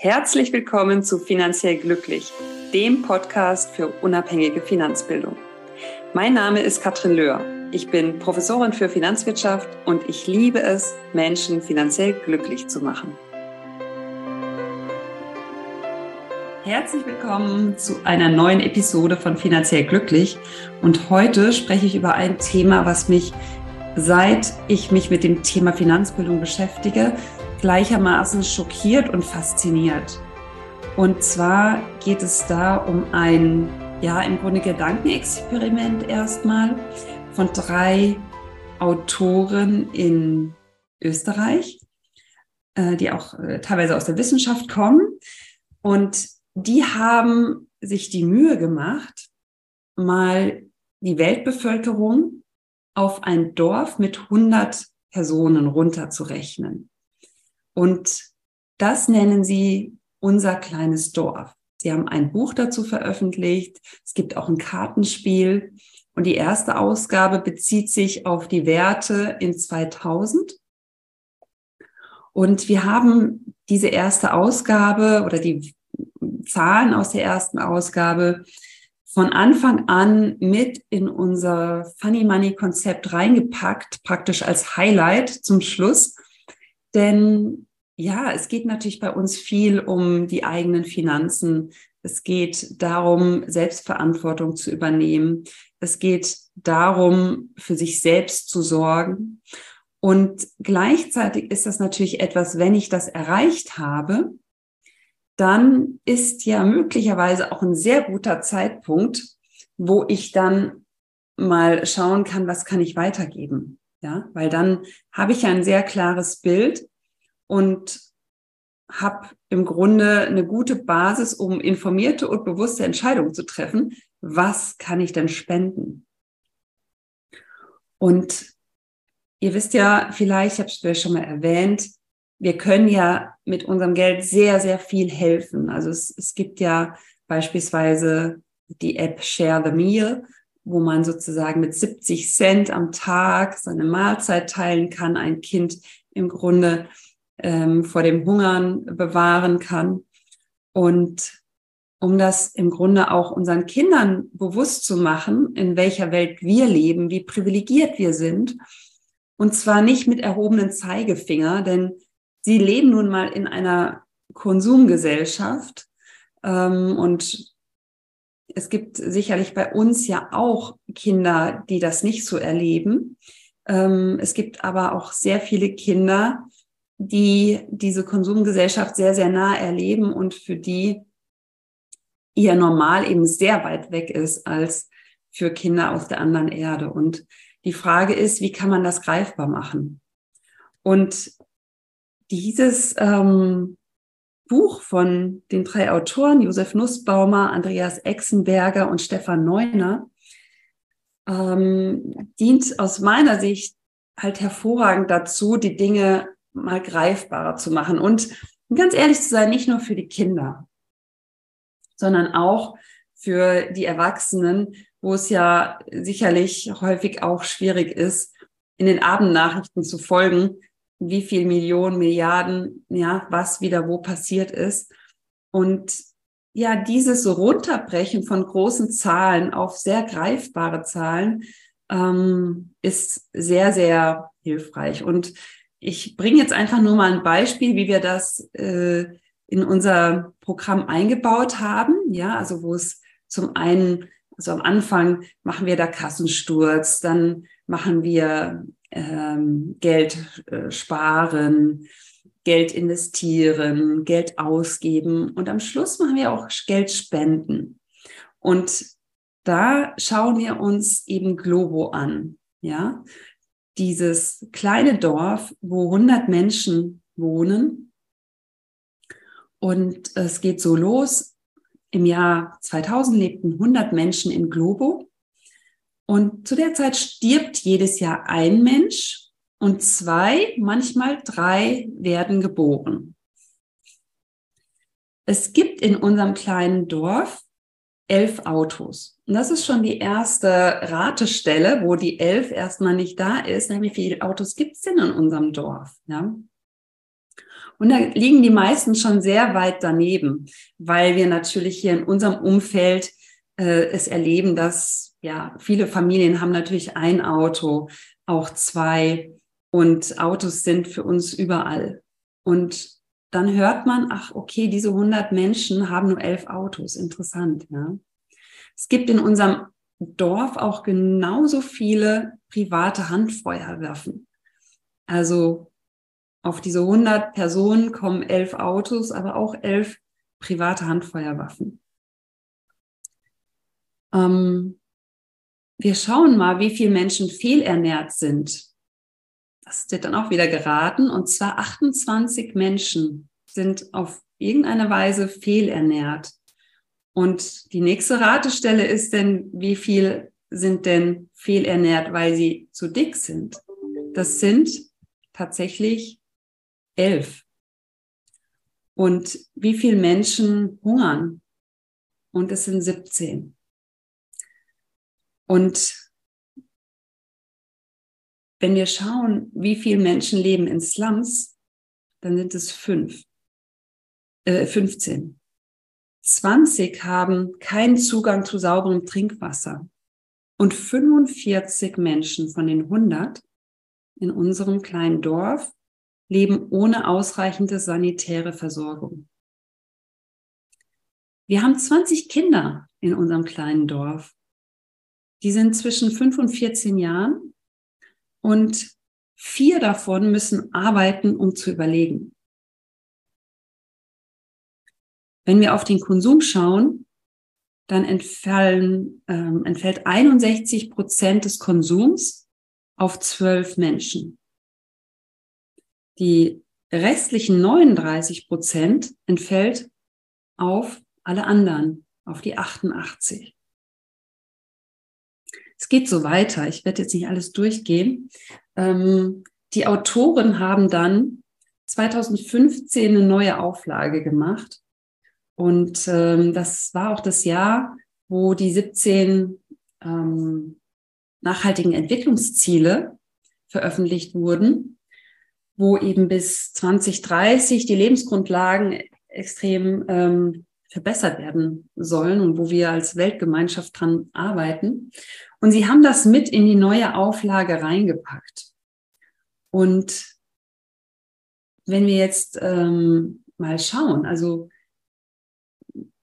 Herzlich willkommen zu Finanziell Glücklich, dem Podcast für unabhängige Finanzbildung. Mein Name ist Katrin Löhr. Ich bin Professorin für Finanzwirtschaft und ich liebe es, Menschen finanziell glücklich zu machen. Herzlich willkommen zu einer neuen Episode von Finanziell Glücklich. Und heute spreche ich über ein Thema, was mich seit ich mich mit dem Thema Finanzbildung beschäftige, gleichermaßen schockiert und fasziniert. Und zwar geht es da um ein, ja, im Grunde Gedankenexperiment erstmal von drei Autoren in Österreich, äh, die auch äh, teilweise aus der Wissenschaft kommen. Und die haben sich die Mühe gemacht, mal die Weltbevölkerung auf ein Dorf mit 100 Personen runterzurechnen. Und das nennen sie unser kleines Dorf. Sie haben ein Buch dazu veröffentlicht. Es gibt auch ein Kartenspiel. Und die erste Ausgabe bezieht sich auf die Werte in 2000. Und wir haben diese erste Ausgabe oder die Zahlen aus der ersten Ausgabe von Anfang an mit in unser Funny Money Konzept reingepackt, praktisch als Highlight zum Schluss. Denn ja, es geht natürlich bei uns viel um die eigenen Finanzen. Es geht darum, Selbstverantwortung zu übernehmen. Es geht darum, für sich selbst zu sorgen. Und gleichzeitig ist das natürlich etwas, wenn ich das erreicht habe, dann ist ja möglicherweise auch ein sehr guter Zeitpunkt, wo ich dann mal schauen kann, was kann ich weitergeben. Ja, weil dann habe ich ja ein sehr klares Bild und habe im Grunde eine gute Basis, um informierte und bewusste Entscheidungen zu treffen. Was kann ich denn spenden? Und ihr wisst ja vielleicht, ich habe es schon mal erwähnt, wir können ja mit unserem Geld sehr, sehr viel helfen. Also es, es gibt ja beispielsweise die App Share the Meal, wo man sozusagen mit 70 Cent am Tag seine Mahlzeit teilen kann, ein Kind im Grunde ähm, vor dem Hungern bewahren kann. Und um das im Grunde auch unseren Kindern bewusst zu machen, in welcher Welt wir leben, wie privilegiert wir sind. Und zwar nicht mit erhobenen Zeigefinger, denn sie leben nun mal in einer Konsumgesellschaft. Ähm, und es gibt sicherlich bei uns ja auch Kinder, die das nicht so erleben. Ähm, es gibt aber auch sehr viele Kinder, die diese Konsumgesellschaft sehr, sehr nah erleben und für die ihr Normal eben sehr weit weg ist als für Kinder auf der anderen Erde. Und die Frage ist, wie kann man das greifbar machen? Und dieses ähm, Buch von den drei Autoren, Josef Nussbaumer, Andreas Exenberger und Stefan Neuner, ähm, dient aus meiner Sicht halt hervorragend dazu, die Dinge mal greifbarer zu machen und ganz ehrlich zu sein, nicht nur für die Kinder, sondern auch für die Erwachsenen, wo es ja sicherlich häufig auch schwierig ist, in den Abendnachrichten zu folgen, wie viel Millionen, Milliarden, ja, was wieder wo passiert ist. Und ja, dieses Runterbrechen von großen Zahlen auf sehr greifbare Zahlen ähm, ist sehr, sehr hilfreich. Und ich bringe jetzt einfach nur mal ein Beispiel, wie wir das äh, in unser Programm eingebaut haben. Ja, also wo es zum einen, also am Anfang machen wir da Kassensturz, dann machen wir ähm, Geld äh, sparen, Geld investieren, Geld ausgeben und am Schluss machen wir auch Geld spenden. Und da schauen wir uns eben Globo an. Ja, dieses kleine Dorf, wo 100 Menschen wohnen. Und es geht so los. Im Jahr 2000 lebten 100 Menschen in Globo. Und zu der Zeit stirbt jedes Jahr ein Mensch und zwei, manchmal drei werden geboren. Es gibt in unserem kleinen Dorf elf Autos. Und das ist schon die erste Ratestelle, wo die elf erstmal nicht da ist. Wie viele Autos gibt es denn in unserem Dorf? Ja? Und da liegen die meisten schon sehr weit daneben, weil wir natürlich hier in unserem Umfeld äh, es erleben, dass ja viele Familien haben natürlich ein Auto, auch zwei und Autos sind für uns überall. Und dann hört man, ach okay, diese 100 Menschen haben nur elf Autos. Interessant, ja. Es gibt in unserem Dorf auch genauso viele private Handfeuerwaffen. Also auf diese 100 Personen kommen elf Autos, aber auch elf private Handfeuerwaffen. Ähm, wir schauen mal, wie viele Menschen fehlernährt sind. Das wird dann auch wieder geraten. Und zwar 28 Menschen sind auf irgendeine Weise fehlernährt. Und die nächste Ratestelle ist denn, wie viel sind denn fehlernährt, weil sie zu dick sind? Das sind tatsächlich elf. Und wie viele Menschen hungern? Und es sind 17. Und wenn wir schauen, wie viele Menschen leben in Slums, dann sind es fünf, äh, 15. 20 haben keinen Zugang zu sauberem Trinkwasser. Und 45 Menschen von den 100 in unserem kleinen Dorf leben ohne ausreichende sanitäre Versorgung. Wir haben 20 Kinder in unserem kleinen Dorf. Die sind zwischen 5 und 14 Jahren und vier davon müssen arbeiten, um zu überlegen. Wenn wir auf den Konsum schauen, dann entfallen, ähm, entfällt 61 Prozent des Konsums auf zwölf Menschen. Die restlichen 39 Prozent entfällt auf alle anderen, auf die 88. Es geht so weiter. Ich werde jetzt nicht alles durchgehen. Ähm, die Autoren haben dann 2015 eine neue Auflage gemacht. Und ähm, das war auch das Jahr, wo die 17 ähm, nachhaltigen Entwicklungsziele veröffentlicht wurden, wo eben bis 2030 die Lebensgrundlagen extrem ähm, verbessert werden sollen und wo wir als Weltgemeinschaft dran arbeiten. Und sie haben das mit in die neue Auflage reingepackt. Und wenn wir jetzt ähm, mal schauen, also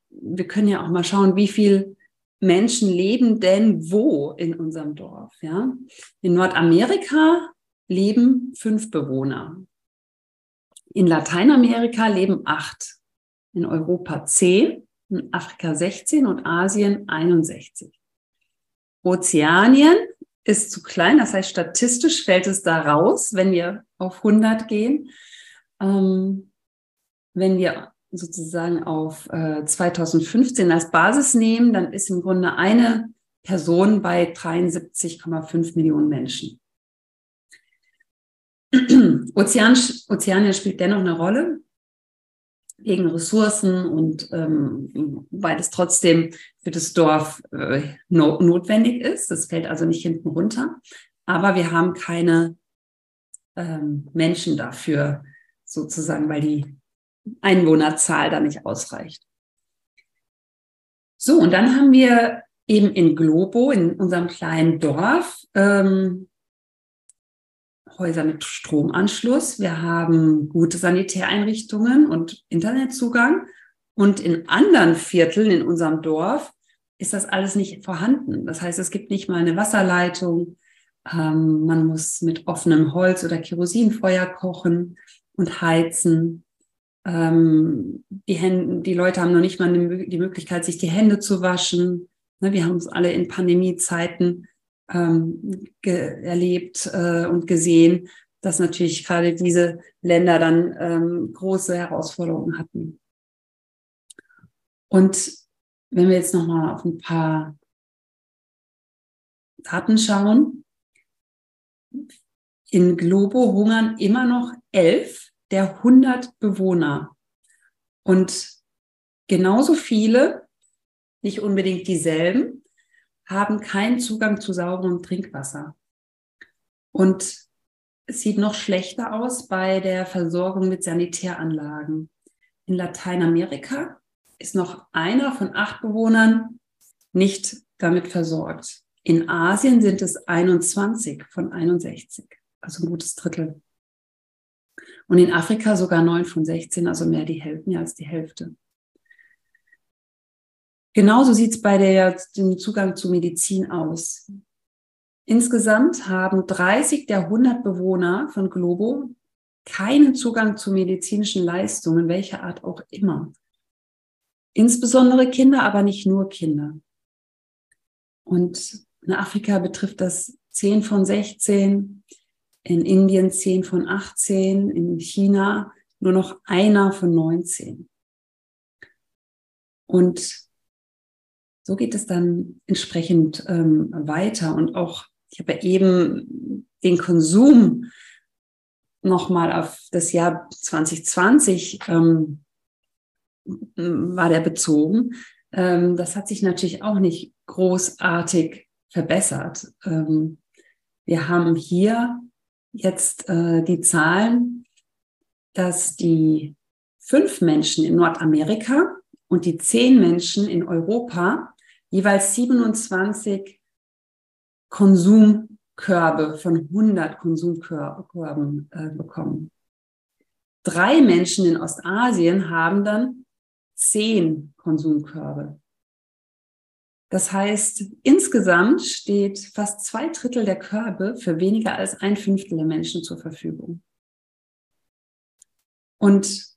wir können ja auch mal schauen, wie viel Menschen leben denn wo in unserem Dorf. Ja? In Nordamerika leben fünf Bewohner. In Lateinamerika leben acht. In Europa zehn, in Afrika 16 und Asien 61. Ozeanien ist zu klein, das heißt statistisch fällt es da raus, wenn wir auf 100 gehen. Ähm, wenn wir sozusagen auf äh, 2015 als Basis nehmen, dann ist im Grunde eine Person bei 73,5 Millionen Menschen. Ozean, Ozeanien spielt dennoch eine Rolle wegen Ressourcen und ähm, weil es trotzdem für das Dorf äh, no notwendig ist. Das fällt also nicht hinten runter. Aber wir haben keine ähm, Menschen dafür sozusagen, weil die Einwohnerzahl da nicht ausreicht. So, und dann haben wir eben in Globo, in unserem kleinen Dorf, ähm, Häuser mit Stromanschluss. Wir haben gute Sanitäreinrichtungen und Internetzugang. Und in anderen Vierteln in unserem Dorf ist das alles nicht vorhanden. Das heißt, es gibt nicht mal eine Wasserleitung. Ähm, man muss mit offenem Holz oder Kerosinfeuer kochen und heizen. Ähm, die, Hände, die Leute haben noch nicht mal die Möglichkeit, sich die Hände zu waschen. Ne, wir haben es alle in Pandemiezeiten ähm, erlebt äh, und gesehen, dass natürlich gerade diese Länder dann ähm, große Herausforderungen hatten. Und wenn wir jetzt nochmal auf ein paar Daten schauen, in Globo hungern immer noch elf der 100 Bewohner. Und genauso viele, nicht unbedingt dieselben, haben keinen Zugang zu sauberem Trinkwasser. Und es sieht noch schlechter aus bei der Versorgung mit Sanitäranlagen. In Lateinamerika ist noch einer von acht Bewohnern nicht damit versorgt. In Asien sind es 21 von 61, also ein gutes Drittel. Und in Afrika sogar neun von 16, also mehr, die Hälfte, mehr als die Hälfte. Genauso sieht es bei der, dem Zugang zu Medizin aus. Insgesamt haben 30 der 100 Bewohner von Globo keinen Zugang zu medizinischen Leistungen, welcher Art auch immer. Insbesondere Kinder, aber nicht nur Kinder. Und in Afrika betrifft das 10 von 16, in Indien 10 von 18, in China nur noch einer von 19. Und so geht es dann entsprechend ähm, weiter. Und auch, ich habe eben den Konsum nochmal auf das Jahr 2020 ähm, war der bezogen. Ähm, das hat sich natürlich auch nicht großartig verbessert. Ähm, wir haben hier jetzt äh, die Zahlen, dass die fünf Menschen in Nordamerika und die zehn Menschen in Europa jeweils 27 Konsumkörbe von 100 Konsumkörben äh, bekommen. Drei Menschen in Ostasien haben dann zehn Konsumkörbe. Das heißt, insgesamt steht fast zwei Drittel der Körbe für weniger als ein Fünftel der Menschen zur Verfügung. Und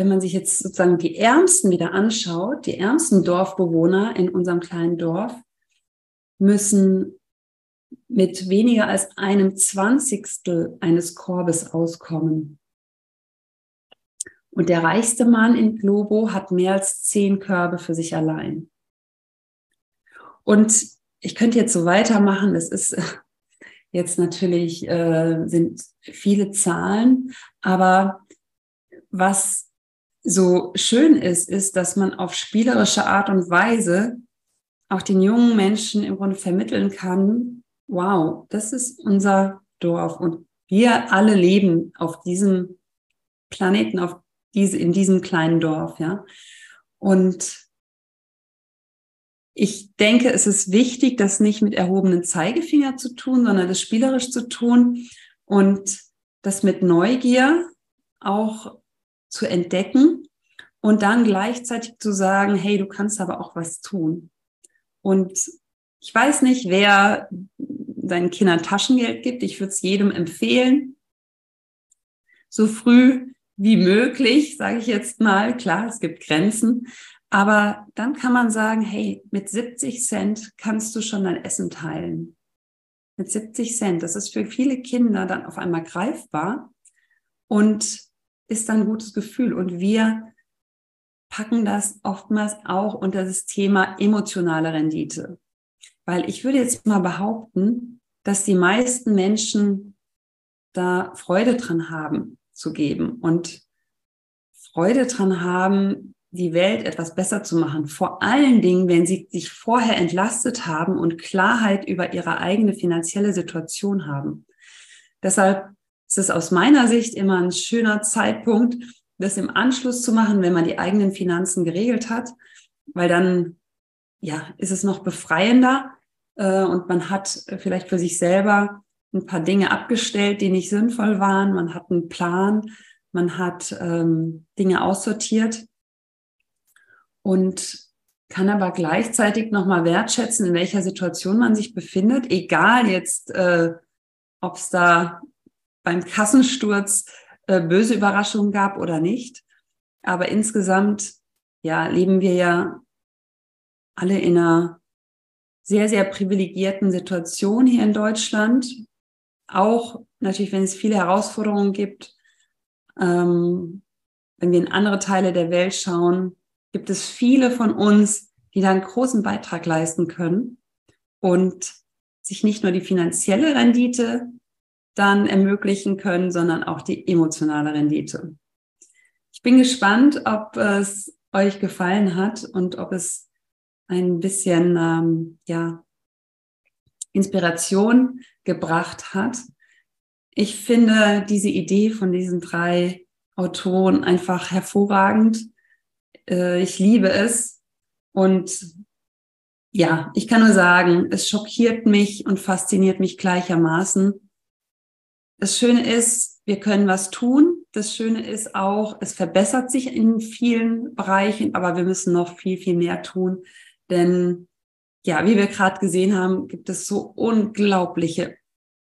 wenn man sich jetzt sozusagen die Ärmsten wieder anschaut, die ärmsten Dorfbewohner in unserem kleinen Dorf müssen mit weniger als einem Zwanzigstel eines Korbes auskommen. Und der reichste Mann in Globo hat mehr als zehn Körbe für sich allein. Und ich könnte jetzt so weitermachen. Das ist jetzt natürlich, äh, sind viele Zahlen, aber was so schön ist, ist, dass man auf spielerische Art und Weise auch den jungen Menschen im Grunde vermitteln kann, wow, das ist unser Dorf und wir alle leben auf diesem Planeten, auf diese, in diesem kleinen Dorf, ja. Und ich denke, es ist wichtig, das nicht mit erhobenen Zeigefinger zu tun, sondern das spielerisch zu tun und das mit Neugier auch zu entdecken und dann gleichzeitig zu sagen, hey, du kannst aber auch was tun. Und ich weiß nicht, wer seinen Kindern Taschengeld gibt. Ich würde es jedem empfehlen, so früh wie möglich, sage ich jetzt mal. Klar, es gibt Grenzen, aber dann kann man sagen, hey, mit 70 Cent kannst du schon dein Essen teilen. Mit 70 Cent. Das ist für viele Kinder dann auf einmal greifbar und ist dann ein gutes Gefühl. Und wir packen das oftmals auch unter das Thema emotionale Rendite. Weil ich würde jetzt mal behaupten, dass die meisten Menschen da Freude dran haben zu geben und Freude dran haben, die Welt etwas besser zu machen. Vor allen Dingen, wenn sie sich vorher entlastet haben und Klarheit über ihre eigene finanzielle Situation haben. Deshalb ist es aus meiner Sicht immer ein schöner Zeitpunkt, das im Anschluss zu machen, wenn man die eigenen Finanzen geregelt hat, weil dann ja ist es noch befreiender äh, und man hat vielleicht für sich selber ein paar Dinge abgestellt, die nicht sinnvoll waren. Man hat einen Plan, man hat ähm, Dinge aussortiert und kann aber gleichzeitig nochmal wertschätzen, in welcher Situation man sich befindet, egal jetzt, äh, ob es da beim Kassensturz äh, böse Überraschungen gab oder nicht. Aber insgesamt, ja, leben wir ja alle in einer sehr, sehr privilegierten Situation hier in Deutschland. Auch natürlich, wenn es viele Herausforderungen gibt, ähm, wenn wir in andere Teile der Welt schauen, gibt es viele von uns, die da einen großen Beitrag leisten können und sich nicht nur die finanzielle Rendite dann ermöglichen können, sondern auch die emotionale Rendite. Ich bin gespannt, ob es euch gefallen hat und ob es ein bisschen ähm, ja, Inspiration gebracht hat. ich finde diese Idee von diesen drei Autoren einfach hervorragend. Äh, ich liebe es. Und ja, ich kann nur sagen, es schockiert mich und fasziniert mich gleichermaßen. Das Schöne ist, wir können was tun. Das Schöne ist auch, es verbessert sich in vielen Bereichen, aber wir müssen noch viel, viel mehr tun. Denn ja, wie wir gerade gesehen haben, gibt es so unglaubliche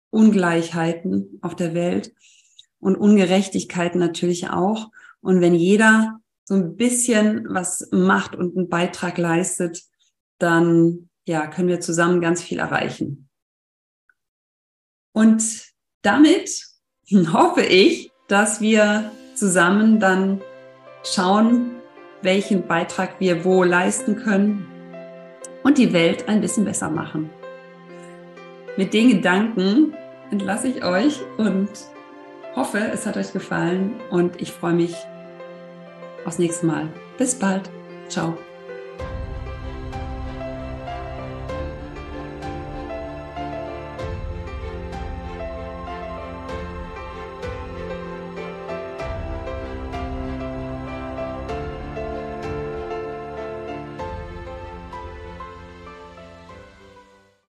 Ungleichheiten auf der Welt und Ungerechtigkeiten natürlich auch. Und wenn jeder so ein bisschen was macht und einen Beitrag leistet, dann ja, können wir zusammen ganz viel erreichen. Und damit hoffe ich, dass wir zusammen dann schauen, welchen Beitrag wir wo leisten können und die Welt ein bisschen besser machen. Mit den Gedanken entlasse ich euch und hoffe, es hat euch gefallen und ich freue mich aufs nächste Mal. Bis bald. Ciao.